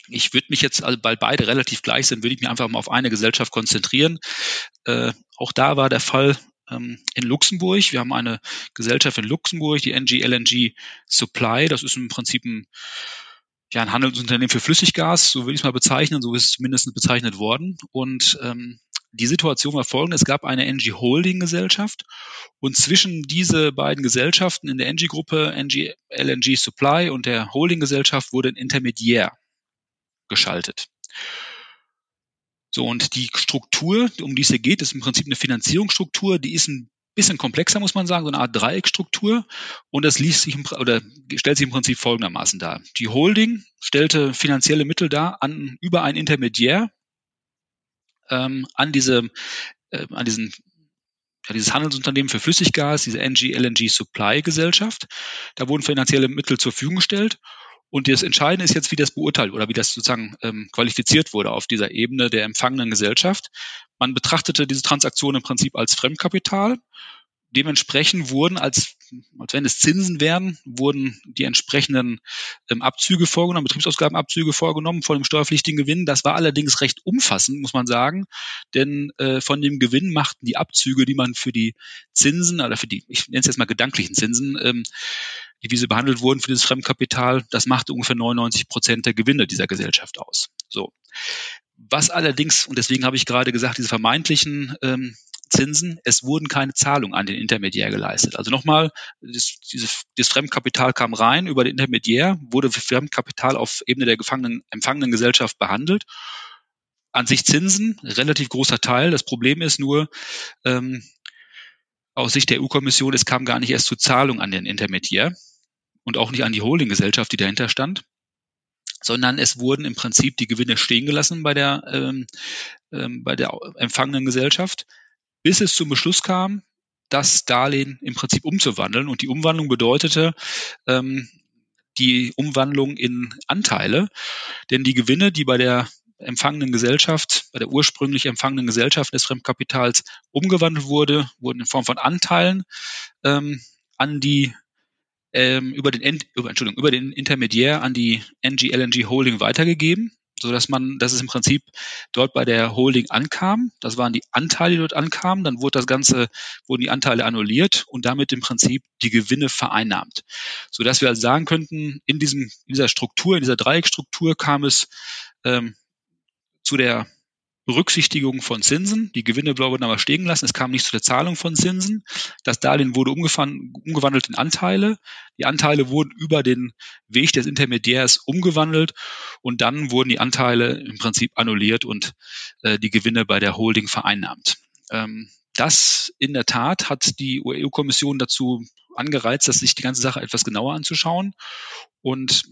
ich würde mich jetzt, also weil beide relativ gleich sind, würde ich mich einfach mal auf eine Gesellschaft konzentrieren. Äh, auch da war der Fall ähm, in Luxemburg. Wir haben eine Gesellschaft in Luxemburg, die NG LNG Supply. Das ist im Prinzip ein, ja, ein Handelsunternehmen für Flüssiggas, so würde ich es mal bezeichnen, so ist es zumindest bezeichnet worden. Und ähm, die Situation war folgende. Es gab eine NG Holding Gesellschaft und zwischen diese beiden Gesellschaften in der NG Gruppe, NG LNG Supply und der Holding Gesellschaft wurde ein Intermediär geschaltet. So, und die Struktur, um die es hier geht, ist im Prinzip eine Finanzierungsstruktur, die ist ein bisschen komplexer, muss man sagen, so eine Art Dreieckstruktur. Und das liest sich im, oder stellt sich im Prinzip folgendermaßen dar. Die Holding stellte finanzielle Mittel dar an, über ein Intermediär, ähm, an diese, äh, an diesen ja, dieses Handelsunternehmen für Flüssiggas, diese NG LNG Supply Gesellschaft. Da wurden finanzielle Mittel zur Verfügung gestellt. Und das Entscheidende ist jetzt, wie das beurteilt oder wie das sozusagen ähm, qualifiziert wurde auf dieser Ebene der empfangenen Gesellschaft. Man betrachtete diese Transaktion im Prinzip als Fremdkapital Dementsprechend wurden, als, als wenn es Zinsen wären, wurden die entsprechenden ähm, Abzüge vorgenommen, Betriebsausgabenabzüge vorgenommen von dem steuerpflichtigen Gewinn. Das war allerdings recht umfassend, muss man sagen, denn äh, von dem Gewinn machten die Abzüge, die man für die Zinsen oder für die, ich nenne es jetzt mal gedanklichen Zinsen, ähm, wie sie behandelt wurden für dieses Fremdkapital, das machte ungefähr 99 Prozent der Gewinne dieser Gesellschaft aus. So. Was allerdings, und deswegen habe ich gerade gesagt, diese vermeintlichen ähm, Zinsen, es wurden keine Zahlungen an den Intermediär geleistet. Also nochmal, das, dieses, das Fremdkapital kam rein über den Intermediär, wurde Fremdkapital auf Ebene der gefangenen, empfangenen Gesellschaft behandelt. An sich Zinsen, relativ großer Teil. Das Problem ist nur, ähm, aus Sicht der EU-Kommission, es kam gar nicht erst zu Zahlung an den Intermediär und auch nicht an die Holdinggesellschaft, die dahinter stand, sondern es wurden im Prinzip die Gewinne stehen gelassen bei der, ähm, ähm, bei der empfangenen Gesellschaft bis es zum Beschluss kam, das Darlehen im Prinzip umzuwandeln. Und die Umwandlung bedeutete ähm, die Umwandlung in Anteile, denn die Gewinne, die bei der empfangenen Gesellschaft, bei der ursprünglich empfangenen Gesellschaft des Fremdkapitals umgewandelt wurde, wurden in Form von Anteilen ähm, an die ähm, über den Entschuldigung, über den Intermediär an die NG LNG Holding weitergegeben so dass man, dass es im Prinzip dort bei der Holding ankam. Das waren die Anteile, die dort ankamen. Dann wurde das Ganze, wurden die Anteile annulliert und damit im Prinzip die Gewinne vereinnahmt. So dass wir also sagen könnten, in diesem, in dieser Struktur, in dieser Dreieckstruktur kam es ähm, zu der Berücksichtigung von Zinsen. Die Gewinne wurden aber stehen lassen. Es kam nicht zu der Zahlung von Zinsen. Das Darlehen wurde umgewandelt in Anteile. Die Anteile wurden über den Weg des Intermediärs umgewandelt und dann wurden die Anteile im Prinzip annulliert und äh, die Gewinne bei der Holding vereinnahmt. Ähm, das in der Tat hat die EU-Kommission dazu angereizt, dass sich die ganze Sache etwas genauer anzuschauen. Und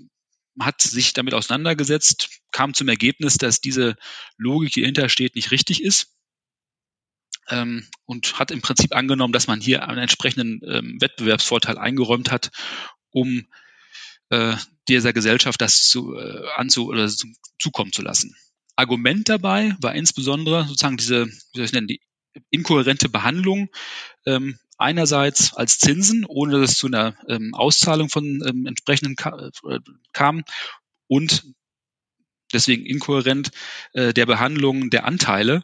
hat sich damit auseinandergesetzt, kam zum Ergebnis, dass diese Logik, die dahinter steht, nicht richtig ist. ähm, und hat im Prinzip angenommen, dass man hier einen entsprechenden ähm, Wettbewerbsvorteil eingeräumt hat, um äh, dieser Gesellschaft das zu, äh, anzu oder zu, zukommen zu lassen. Argument dabei war insbesondere sozusagen diese, wie soll ich nennen, die inkohärente Behandlung ähm, einerseits als Zinsen, ohne dass es zu einer ähm, Auszahlung von ähm, entsprechenden ka äh, kam und deswegen inkohärent äh, der Behandlung der Anteile,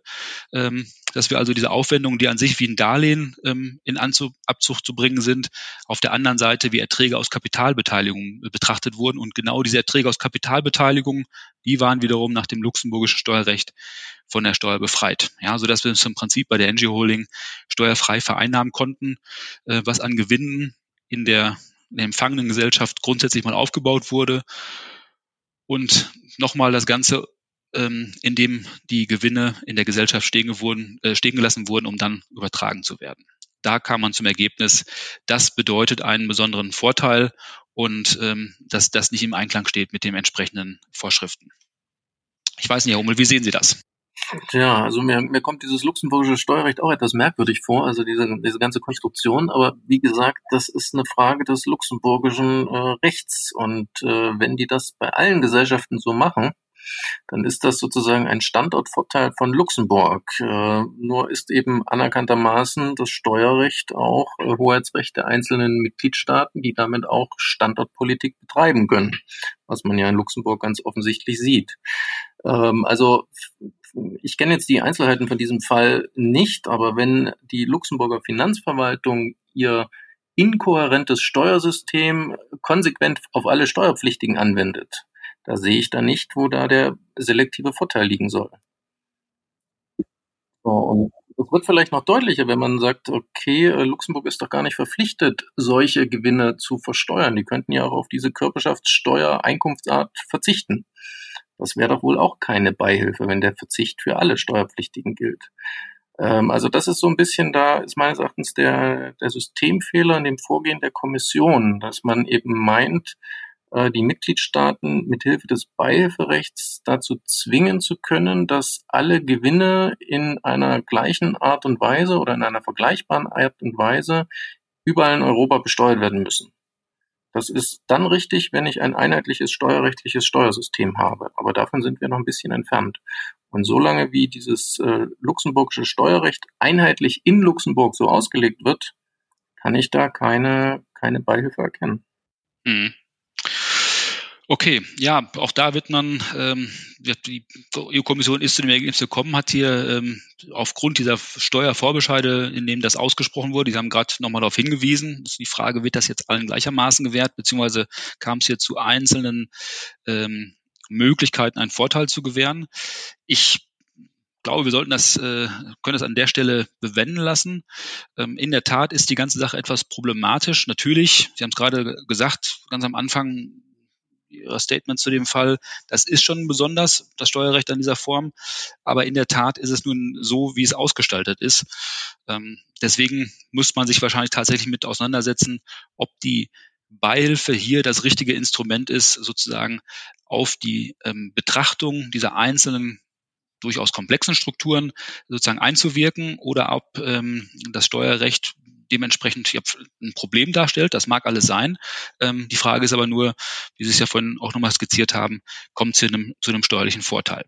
ähm, dass wir also diese Aufwendungen, die an sich wie ein Darlehen ähm, in Anzug, Abzug zu bringen sind, auf der anderen Seite wie Erträge aus Kapitalbeteiligung äh, betrachtet wurden. Und genau diese Erträge aus Kapitalbeteiligung, die waren wiederum nach dem luxemburgischen Steuerrecht von der Steuer befreit. Ja, so dass wir uns im Prinzip bei der NG Holding steuerfrei vereinnahmen konnten, äh, was an Gewinnen in der, in der empfangenen Gesellschaft grundsätzlich mal aufgebaut wurde. Und nochmal das Ganze, ähm, in dem die Gewinne in der Gesellschaft stehen, wurden, äh, stehen gelassen wurden, um dann übertragen zu werden. Da kam man zum Ergebnis, das bedeutet einen besonderen Vorteil und ähm, dass das nicht im Einklang steht mit den entsprechenden Vorschriften. Ich weiß nicht, Herr Hummel, wie sehen Sie das? Ja, also mir, mir kommt dieses luxemburgische Steuerrecht auch etwas merkwürdig vor, also diese, diese ganze Konstruktion. Aber wie gesagt, das ist eine Frage des luxemburgischen äh, Rechts. Und äh, wenn die das bei allen Gesellschaften so machen, dann ist das sozusagen ein Standortvorteil von Luxemburg. Äh, nur ist eben anerkanntermaßen das Steuerrecht auch äh, Hoheitsrecht der einzelnen Mitgliedstaaten, die damit auch Standortpolitik betreiben können, was man ja in Luxemburg ganz offensichtlich sieht. Ähm, also ich kenne jetzt die Einzelheiten von diesem Fall nicht, aber wenn die Luxemburger Finanzverwaltung ihr inkohärentes Steuersystem konsequent auf alle Steuerpflichtigen anwendet, da sehe ich da nicht, wo da der selektive Vorteil liegen soll. So, und es wird vielleicht noch deutlicher, wenn man sagt, okay, Luxemburg ist doch gar nicht verpflichtet, solche Gewinne zu versteuern. Die könnten ja auch auf diese Körperschaftssteuer Einkunftsart verzichten. Das wäre doch wohl auch keine Beihilfe, wenn der Verzicht für alle Steuerpflichtigen gilt. Ähm, also das ist so ein bisschen da, ist meines Erachtens der, der Systemfehler in dem Vorgehen der Kommission, dass man eben meint, äh, die Mitgliedstaaten mithilfe des Beihilferechts dazu zwingen zu können, dass alle Gewinne in einer gleichen Art und Weise oder in einer vergleichbaren Art und Weise überall in Europa besteuert werden müssen. Das ist dann richtig, wenn ich ein einheitliches steuerrechtliches Steuersystem habe. Aber davon sind wir noch ein bisschen entfernt. Und solange wie dieses äh, luxemburgische Steuerrecht einheitlich in Luxemburg so ausgelegt wird, kann ich da keine, keine Beihilfe erkennen. Mhm. Okay, ja, auch da wird man, ähm, die EU-Kommission ist zu dem Ergebnis gekommen, hat hier ähm, aufgrund dieser Steuervorbescheide, in denen das ausgesprochen wurde, die haben gerade nochmal darauf hingewiesen, ist die Frage, wird das jetzt allen gleichermaßen gewährt, beziehungsweise kam es hier zu einzelnen ähm, Möglichkeiten, einen Vorteil zu gewähren. Ich glaube, wir sollten das, äh, können das an der Stelle bewenden lassen. Ähm, in der Tat ist die ganze Sache etwas problematisch. Natürlich, Sie haben es gerade gesagt, ganz am Anfang, Ihrer Statement zu dem Fall, das ist schon besonders, das Steuerrecht an dieser Form. Aber in der Tat ist es nun so, wie es ausgestaltet ist. Ähm, deswegen muss man sich wahrscheinlich tatsächlich mit auseinandersetzen, ob die Beihilfe hier das richtige Instrument ist, sozusagen auf die ähm, Betrachtung dieser einzelnen durchaus komplexen Strukturen sozusagen einzuwirken oder ob ähm, das Steuerrecht dementsprechend ein Problem darstellt. Das mag alles sein. Ähm, die Frage ist aber nur, wie Sie es ja vorhin auch nochmal skizziert haben, kommt zu einem, zu einem steuerlichen Vorteil.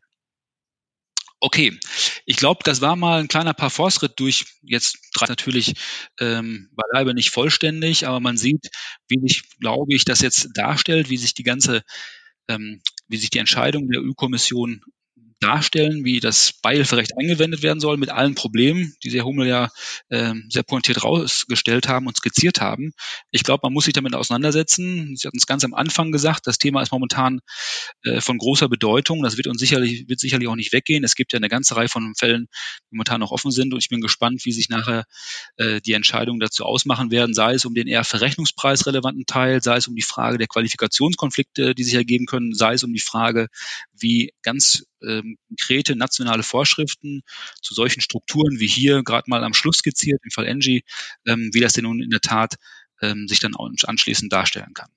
Okay, ich glaube, das war mal ein kleiner Parforce-Ritt durch, jetzt natürlich ähm, beileibe nicht vollständig, aber man sieht, wie sich, glaube ich, das jetzt darstellt, wie sich die ganze, ähm, wie sich die Entscheidung der EU-Kommission darstellen, wie das Beihilferecht angewendet werden soll, mit allen Problemen, die Herr Hummel ja äh, sehr pointiert rausgestellt haben und skizziert haben. Ich glaube, man muss sich damit auseinandersetzen. Sie hatten es ganz am Anfang gesagt, das Thema ist momentan äh, von großer Bedeutung. Das wird uns sicherlich, wird sicherlich auch nicht weggehen. Es gibt ja eine ganze Reihe von Fällen, die momentan noch offen sind und ich bin gespannt, wie sich nachher äh, die Entscheidungen dazu ausmachen werden, sei es um den eher verrechnungspreisrelevanten Teil, sei es um die Frage der Qualifikationskonflikte, die sich ergeben können, sei es um die Frage, wie ganz ähm, konkrete nationale Vorschriften zu solchen Strukturen wie hier gerade mal am Schluss skizziert, im Fall Engie, ähm, wie das denn nun in der Tat ähm, sich dann anschließend darstellen kann.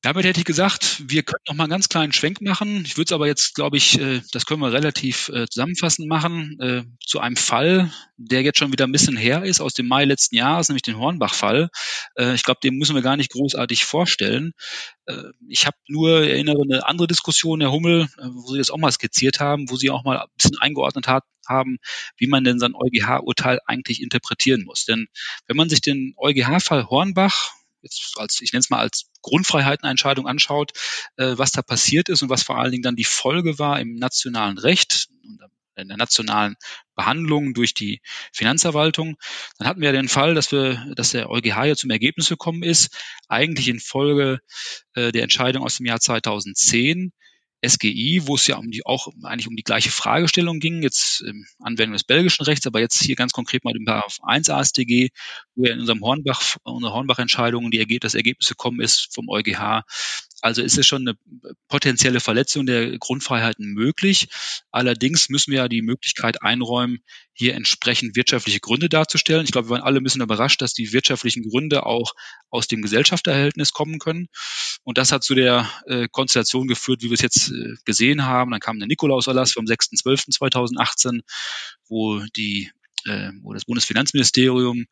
Damit hätte ich gesagt, wir können noch mal einen ganz kleinen Schwenk machen. Ich würde es aber jetzt, glaube ich, äh, das können wir relativ äh, zusammenfassend machen, äh, zu einem Fall, der jetzt schon wieder ein bisschen her ist, aus dem Mai letzten Jahres, nämlich den Hornbach-Fall. Ich glaube, den müssen wir gar nicht großartig vorstellen. Ich habe nur, erinnere, eine andere Diskussion, Herr Hummel, wo Sie das auch mal skizziert haben, wo Sie auch mal ein bisschen eingeordnet hat, haben, wie man denn sein EuGH-Urteil eigentlich interpretieren muss. Denn wenn man sich den EuGH-Fall Hornbach jetzt als, ich nenne es mal als Grundfreiheitenentscheidung anschaut, äh, was da passiert ist und was vor allen Dingen dann die Folge war im nationalen Recht und in der nationalen Behandlung durch die Finanzverwaltung. Dann hatten wir den Fall, dass wir, dass der EuGH ja zum Ergebnis gekommen ist, eigentlich in Folge äh, der Entscheidung aus dem Jahr 2010, SGI, wo es ja um die, auch eigentlich um die gleiche Fragestellung ging, jetzt im Anwendung des belgischen Rechts, aber jetzt hier ganz konkret mal im Paragraph 1 AStG, wo ja in unserem Hornbach, unserer Hornbach-Entscheidung die, das Ergebnis gekommen ist vom EuGH, also ist es schon eine potenzielle Verletzung der Grundfreiheiten möglich. Allerdings müssen wir ja die Möglichkeit einräumen, hier entsprechend wirtschaftliche Gründe darzustellen. Ich glaube, wir waren alle ein bisschen überrascht, dass die wirtschaftlichen Gründe auch aus dem Gesellschafterverhältnis kommen können. Und das hat zu der äh, Konstellation geführt, wie wir es jetzt äh, gesehen haben. Dann kam der Nikolauserlass vom 6.12.2018, wo die äh, wo das Bundesfinanzministerium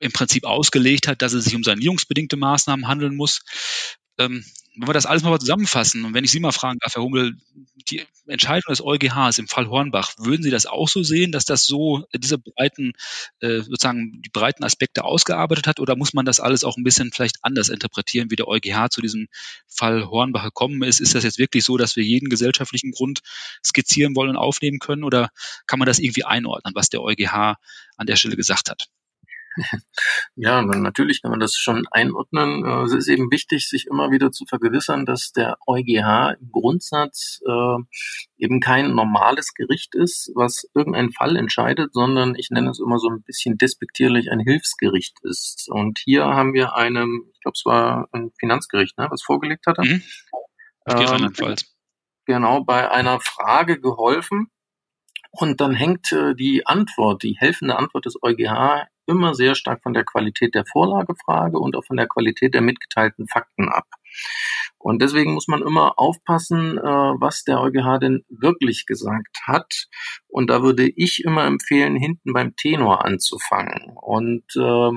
im Prinzip ausgelegt hat, dass es sich um sanierungsbedingte Maßnahmen handeln muss. Ähm, wenn wir das alles mal zusammenfassen und wenn ich Sie mal fragen darf, Herr Hummel, die Entscheidung des EuGHs im Fall Hornbach, würden Sie das auch so sehen, dass das so diese breiten, äh, sozusagen die breiten Aspekte ausgearbeitet hat oder muss man das alles auch ein bisschen vielleicht anders interpretieren, wie der EuGH zu diesem Fall Hornbach gekommen ist? Ist das jetzt wirklich so, dass wir jeden gesellschaftlichen Grund skizzieren wollen und aufnehmen können oder kann man das irgendwie einordnen, was der EuGH an der Stelle gesagt hat? Ja, natürlich kann man das schon einordnen. Äh, es ist eben wichtig, sich immer wieder zu vergewissern, dass der EuGH im Grundsatz äh, eben kein normales Gericht ist, was irgendeinen Fall entscheidet, sondern ich nenne es immer so ein bisschen despektierlich ein Hilfsgericht ist. Und hier haben wir einem, ich glaube, es war ein Finanzgericht, ne, was vorgelegt hatte. Mhm. Ähm, genau, bei einer Frage geholfen, und dann hängt äh, die Antwort, die helfende Antwort des EuGH immer sehr stark von der Qualität der Vorlagefrage und auch von der Qualität der mitgeteilten Fakten ab. Und deswegen muss man immer aufpassen, äh, was der EuGH denn wirklich gesagt hat. Und da würde ich immer empfehlen, hinten beim Tenor anzufangen. Und äh,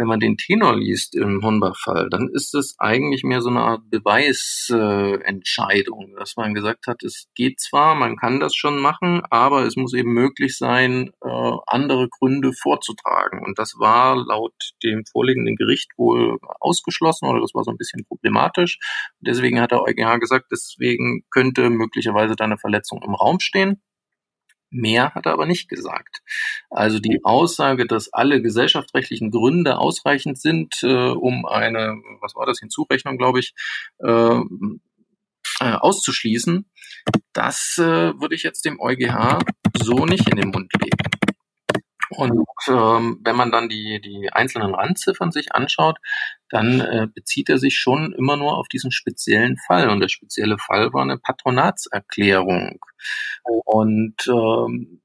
wenn man den Tenor liest im Hornbach-Fall, dann ist es eigentlich mehr so eine Art Beweisentscheidung, dass man gesagt hat, es geht zwar, man kann das schon machen, aber es muss eben möglich sein, äh, andere Gründe vorzutragen. Und das war laut dem vorliegenden Gericht wohl ausgeschlossen oder das war so ein bisschen problematisch. Deswegen hat der EuGH gesagt, deswegen könnte möglicherweise da eine Verletzung im Raum stehen. Mehr hat er aber nicht gesagt. Also die Aussage, dass alle gesellschaftsrechtlichen Gründe ausreichend sind, äh, um eine, was war das, Hinzurechnung, glaube ich, äh, äh, auszuschließen, das äh, würde ich jetzt dem EuGH so nicht in den Mund legen. Und ähm, wenn man dann die, die einzelnen Randziffern sich anschaut, dann äh, bezieht er sich schon immer nur auf diesen speziellen Fall. Und der spezielle Fall war eine Patronatserklärung. Und ähm,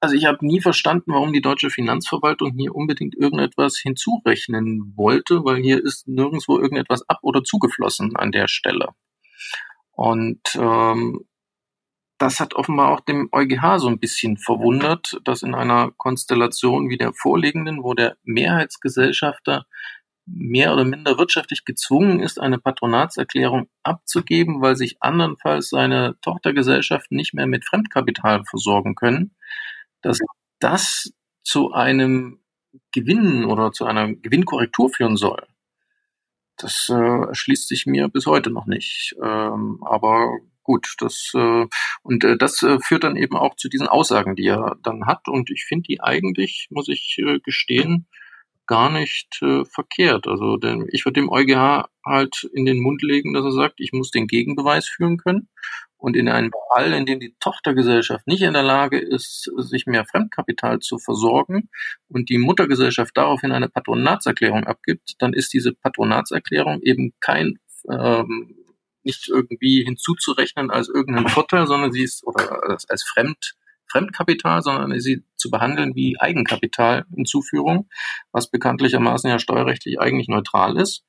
also ich habe nie verstanden, warum die deutsche Finanzverwaltung hier unbedingt irgendetwas hinzurechnen wollte, weil hier ist nirgendwo irgendetwas ab oder zugeflossen an der Stelle. Und ähm, das hat offenbar auch dem EuGH so ein bisschen verwundert, dass in einer Konstellation wie der vorliegenden, wo der Mehrheitsgesellschafter mehr oder minder wirtschaftlich gezwungen ist, eine Patronatserklärung abzugeben, weil sich andernfalls seine Tochtergesellschaften nicht mehr mit Fremdkapital versorgen können, dass das zu einem Gewinn oder zu einer Gewinnkorrektur führen soll. Das äh, erschließt sich mir bis heute noch nicht. Ähm, aber gut, das äh, und äh, das äh, führt dann eben auch zu diesen Aussagen, die er dann hat. Und ich finde die eigentlich, muss ich äh, gestehen, gar nicht äh, verkehrt. Also denn ich würde dem EuGH halt in den Mund legen, dass er sagt, ich muss den Gegenbeweis führen können. Und in einem Fall, in dem die Tochtergesellschaft nicht in der Lage ist, sich mehr Fremdkapital zu versorgen und die Muttergesellschaft daraufhin eine Patronatserklärung abgibt, dann ist diese Patronatserklärung eben kein ähm, nicht irgendwie hinzuzurechnen als irgendein Vorteil, sondern sie ist oder als Fremd, Fremdkapital, sondern sie zu behandeln wie Eigenkapitalhinzuführung, was bekanntlichermaßen ja steuerrechtlich eigentlich neutral ist.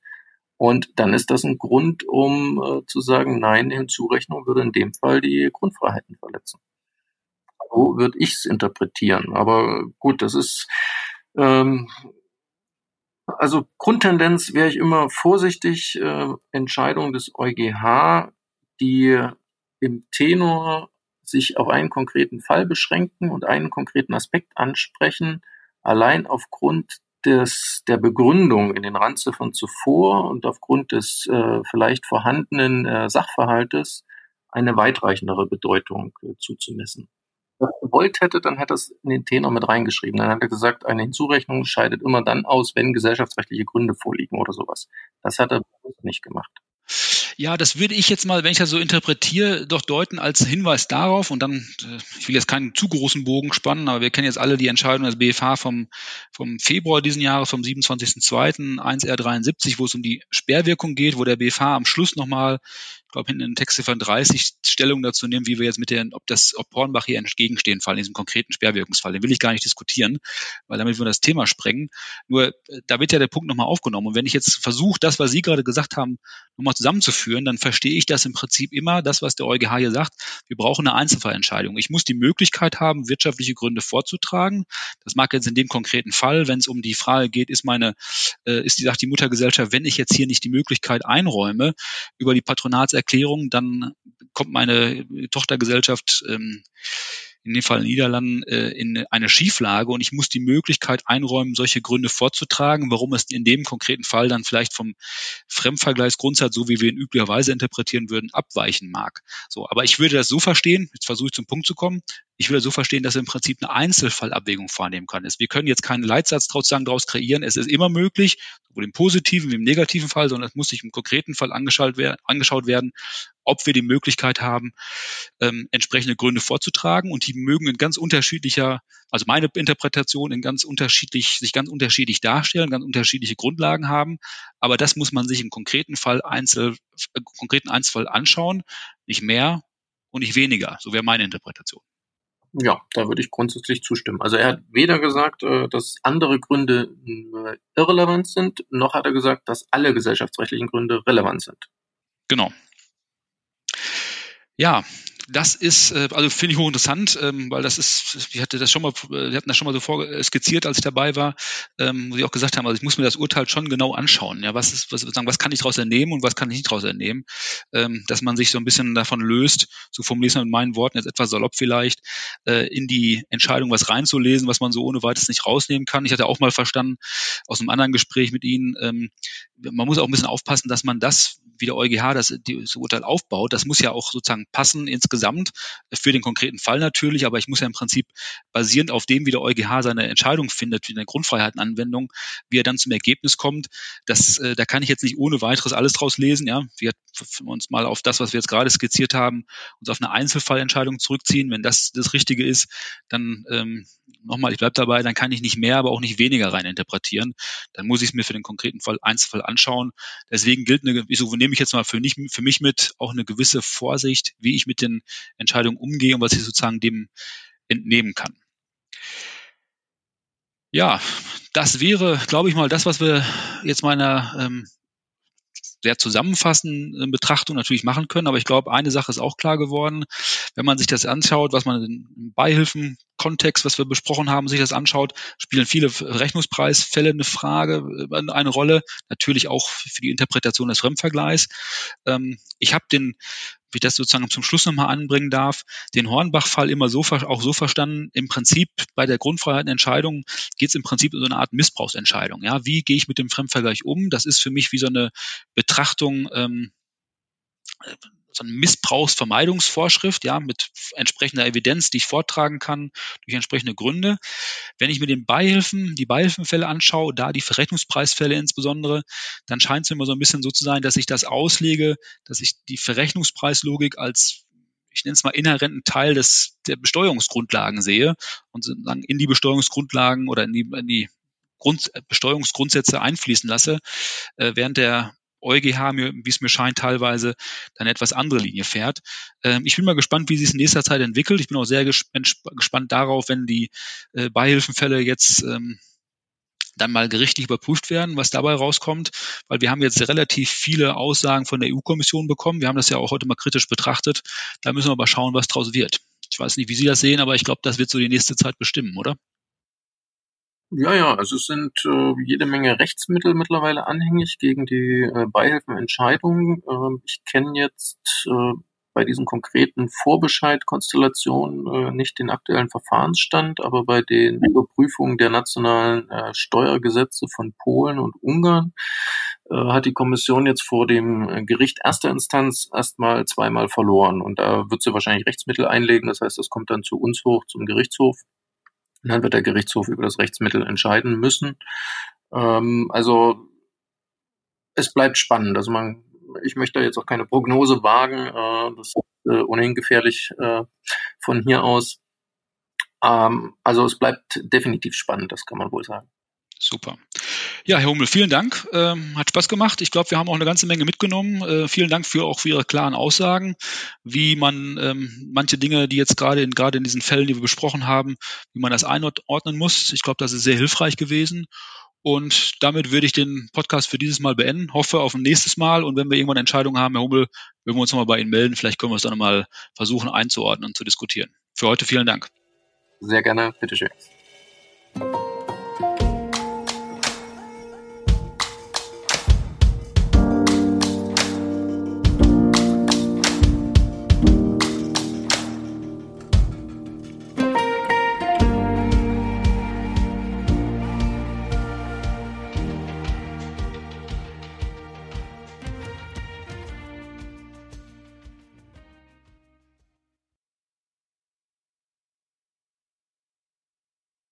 Und dann ist das ein Grund, um äh, zu sagen, nein, Hinzurechnung würde in dem Fall die Grundfreiheiten verletzen. So würde ich es interpretieren. Aber gut, das ist ähm, also Grundtendenz wäre ich immer vorsichtig. Äh, Entscheidungen des EuGH, die im Tenor sich auf einen konkreten Fall beschränken und einen konkreten Aspekt ansprechen, allein aufgrund des, der Begründung in den Randziffern zuvor und aufgrund des äh, vielleicht vorhandenen äh, Sachverhaltes eine weitreichendere Bedeutung äh, zuzumessen gewollt hätte, dann hätte es in den Tenor mit reingeschrieben. Dann hat er gesagt, eine Hinzurechnung scheidet immer dann aus, wenn gesellschaftsrechtliche Gründe vorliegen oder sowas. Das hat er nicht gemacht. Ja, das würde ich jetzt mal, wenn ich das so interpretiere, doch deuten als Hinweis darauf und dann, äh, ich will jetzt keinen zu großen Bogen spannen, aber wir kennen jetzt alle die Entscheidung des BFH vom, vom Februar diesen Jahres, vom 27.02. 1R73, wo es um die Sperrwirkung geht, wo der BFH am Schluss nochmal glaube, hinten in Textziffer 30 Stellung dazu nehmen, wie wir jetzt mit den, ob das, ob Pornbach hier entgegenstehen fallen, in diesem konkreten Sperrwirkungsfall. Den will ich gar nicht diskutieren, weil damit wir das Thema sprengen. Nur, äh, da wird ja der Punkt nochmal aufgenommen. Und wenn ich jetzt versuche, das, was Sie gerade gesagt haben, nochmal zusammenzuführen, dann verstehe ich das im Prinzip immer, das, was der EuGH hier sagt. Wir brauchen eine Einzelfallentscheidung. Ich muss die Möglichkeit haben, wirtschaftliche Gründe vorzutragen. Das mag jetzt in dem konkreten Fall, wenn es um die Frage geht, ist meine, äh, ist die, sagt die Muttergesellschaft, wenn ich jetzt hier nicht die Möglichkeit einräume, über die Patronats Erklärung, dann kommt meine Tochtergesellschaft ähm, in dem Fall Niederlanden, äh, in eine Schieflage und ich muss die Möglichkeit einräumen, solche Gründe vorzutragen, warum es in dem konkreten Fall dann vielleicht vom Fremdvergleichsgrundsatz, so wie wir ihn üblicherweise interpretieren würden, abweichen mag. So, aber ich würde das so verstehen, jetzt versuche ich zum Punkt zu kommen, ich würde so verstehen, dass er im Prinzip eine Einzelfallabwägung vornehmen kann. Wir können jetzt keinen Leitsatz daraus kreieren. Es ist immer möglich, sowohl im positiven wie im negativen Fall, sondern es muss sich im konkreten Fall angeschaut werden ob wir die Möglichkeit haben, ähm, entsprechende Gründe vorzutragen. Und die mögen in ganz unterschiedlicher, also meine Interpretation in ganz unterschiedlich, sich ganz unterschiedlich darstellen, ganz unterschiedliche Grundlagen haben. Aber das muss man sich im konkreten Fall einzel, äh, konkreten Einzelfall anschauen, nicht mehr und nicht weniger. So wäre meine Interpretation. Ja, da würde ich grundsätzlich zustimmen. Also er hat weder gesagt, äh, dass andere Gründe äh, irrelevant sind, noch hat er gesagt, dass alle gesellschaftsrechtlichen Gründe relevant sind. Genau. Ja, das ist, äh, also finde ich hochinteressant, ähm, weil das ist, ich hatte das schon mal, wir hatten das schon mal so vorskizziert, als ich dabei war, ähm, wo sie auch gesagt haben, also ich muss mir das Urteil schon genau anschauen. Ja, was ist, was, was kann ich daraus entnehmen und was kann ich nicht daraus entnehmen? Ähm, dass man sich so ein bisschen davon löst, so formuliere ich mit meinen Worten jetzt etwas salopp vielleicht, äh, in die Entscheidung was reinzulesen, was man so ohne weiteres nicht rausnehmen kann. Ich hatte auch mal verstanden aus einem anderen Gespräch mit Ihnen, ähm, man muss auch ein bisschen aufpassen, dass man das, wie der EuGH das, das Urteil aufbaut, das muss ja auch sozusagen passen insgesamt für den konkreten Fall natürlich, aber ich muss ja im Prinzip basierend auf dem, wie der EuGH seine Entscheidung findet, wie eine Grundfreiheitenanwendung, wie er dann zum Ergebnis kommt, das, äh, da kann ich jetzt nicht ohne weiteres alles draus lesen, ja. Wir uns mal auf das, was wir jetzt gerade skizziert haben, uns auf eine Einzelfallentscheidung zurückziehen. Wenn das das Richtige ist, dann ähm, nochmal, ich bleibe dabei, dann kann ich nicht mehr, aber auch nicht weniger rein interpretieren. Dann muss ich es mir für den konkreten Fall Einzelfall anschauen. Deswegen gilt eine, so nehme ich jetzt mal für, nicht, für mich mit, auch eine gewisse Vorsicht, wie ich mit den Entscheidungen umgehe und was ich sozusagen dem entnehmen kann. Ja, das wäre, glaube ich mal, das, was wir jetzt meiner ähm, sehr zusammenfassenden Betrachtung natürlich machen können. Aber ich glaube, eine Sache ist auch klar geworden. Wenn man sich das anschaut, was man im Beihilfenkontext, was wir besprochen haben, sich das anschaut, spielen viele Rechnungspreisfälle eine Frage, äh, eine Rolle. Natürlich auch für die Interpretation des Fremdvergleichs. Ähm, ich habe den wie ich das sozusagen zum Schluss nochmal anbringen darf, den Hornbach-Fall immer so auch so verstanden, im Prinzip bei der Grundfreiheitenentscheidung geht es im Prinzip um so eine Art Missbrauchsentscheidung. Ja, wie gehe ich mit dem Fremdvergleich um? Das ist für mich wie so eine Betrachtung, ähm, so eine Missbrauchsvermeidungsvorschrift, ja, mit entsprechender Evidenz, die ich vortragen kann, durch entsprechende Gründe. Wenn ich mir den Beihilfen, die Beihilfenfälle anschaue, da die Verrechnungspreisfälle insbesondere, dann scheint es mir immer so ein bisschen so zu sein, dass ich das auslege, dass ich die Verrechnungspreislogik als ich nenne es mal inhärenten Teil des der Besteuerungsgrundlagen sehe und in die Besteuerungsgrundlagen oder in die, in die Grund, Besteuerungsgrundsätze einfließen lasse, äh, während der EuGH, wie es mir scheint, teilweise dann etwas andere Linie fährt. Ähm, ich bin mal gespannt, wie sich es in nächster Zeit entwickelt. Ich bin auch sehr gespannt darauf, wenn die äh, Beihilfenfälle jetzt ähm, dann mal gerichtlich überprüft werden, was dabei rauskommt, weil wir haben jetzt relativ viele Aussagen von der EU-Kommission bekommen. Wir haben das ja auch heute mal kritisch betrachtet. Da müssen wir mal schauen, was draus wird. Ich weiß nicht, wie Sie das sehen, aber ich glaube, das wird so die nächste Zeit bestimmen, oder? Ja, ja, also es sind äh, jede Menge Rechtsmittel mittlerweile anhängig gegen die äh, Beihilfenentscheidungen. Äh, ich kenne jetzt äh, bei diesen konkreten Vorbescheid-Konstellationen äh, nicht den aktuellen Verfahrensstand, aber bei den Überprüfungen der nationalen äh, Steuergesetze von Polen und Ungarn äh, hat die Kommission jetzt vor dem Gericht erster Instanz erstmal zweimal verloren. Und da wird sie wahrscheinlich Rechtsmittel einlegen. Das heißt, das kommt dann zu uns hoch, zum Gerichtshof. Und dann wird der Gerichtshof über das Rechtsmittel entscheiden müssen. Ähm, also es bleibt spannend. Also man ich möchte jetzt auch keine Prognose wagen. Äh, das ist äh, ohnehin gefährlich äh, von hier aus. Ähm, also es bleibt definitiv spannend, das kann man wohl sagen. Super. Ja, Herr Hummel, vielen Dank. Ähm, hat Spaß gemacht. Ich glaube, wir haben auch eine ganze Menge mitgenommen. Äh, vielen Dank für auch für Ihre klaren Aussagen, wie man ähm, manche Dinge, die jetzt gerade in, gerade in diesen Fällen, die wir besprochen haben, wie man das einordnen muss. Ich glaube, das ist sehr hilfreich gewesen. Und damit würde ich den Podcast für dieses Mal beenden. Hoffe auf ein nächstes Mal. Und wenn wir irgendwann Entscheidungen haben, Herr Hummel, würden wir uns nochmal bei Ihnen melden. Vielleicht können wir es dann nochmal versuchen einzuordnen und zu diskutieren. Für heute vielen Dank. Sehr gerne. Bitteschön.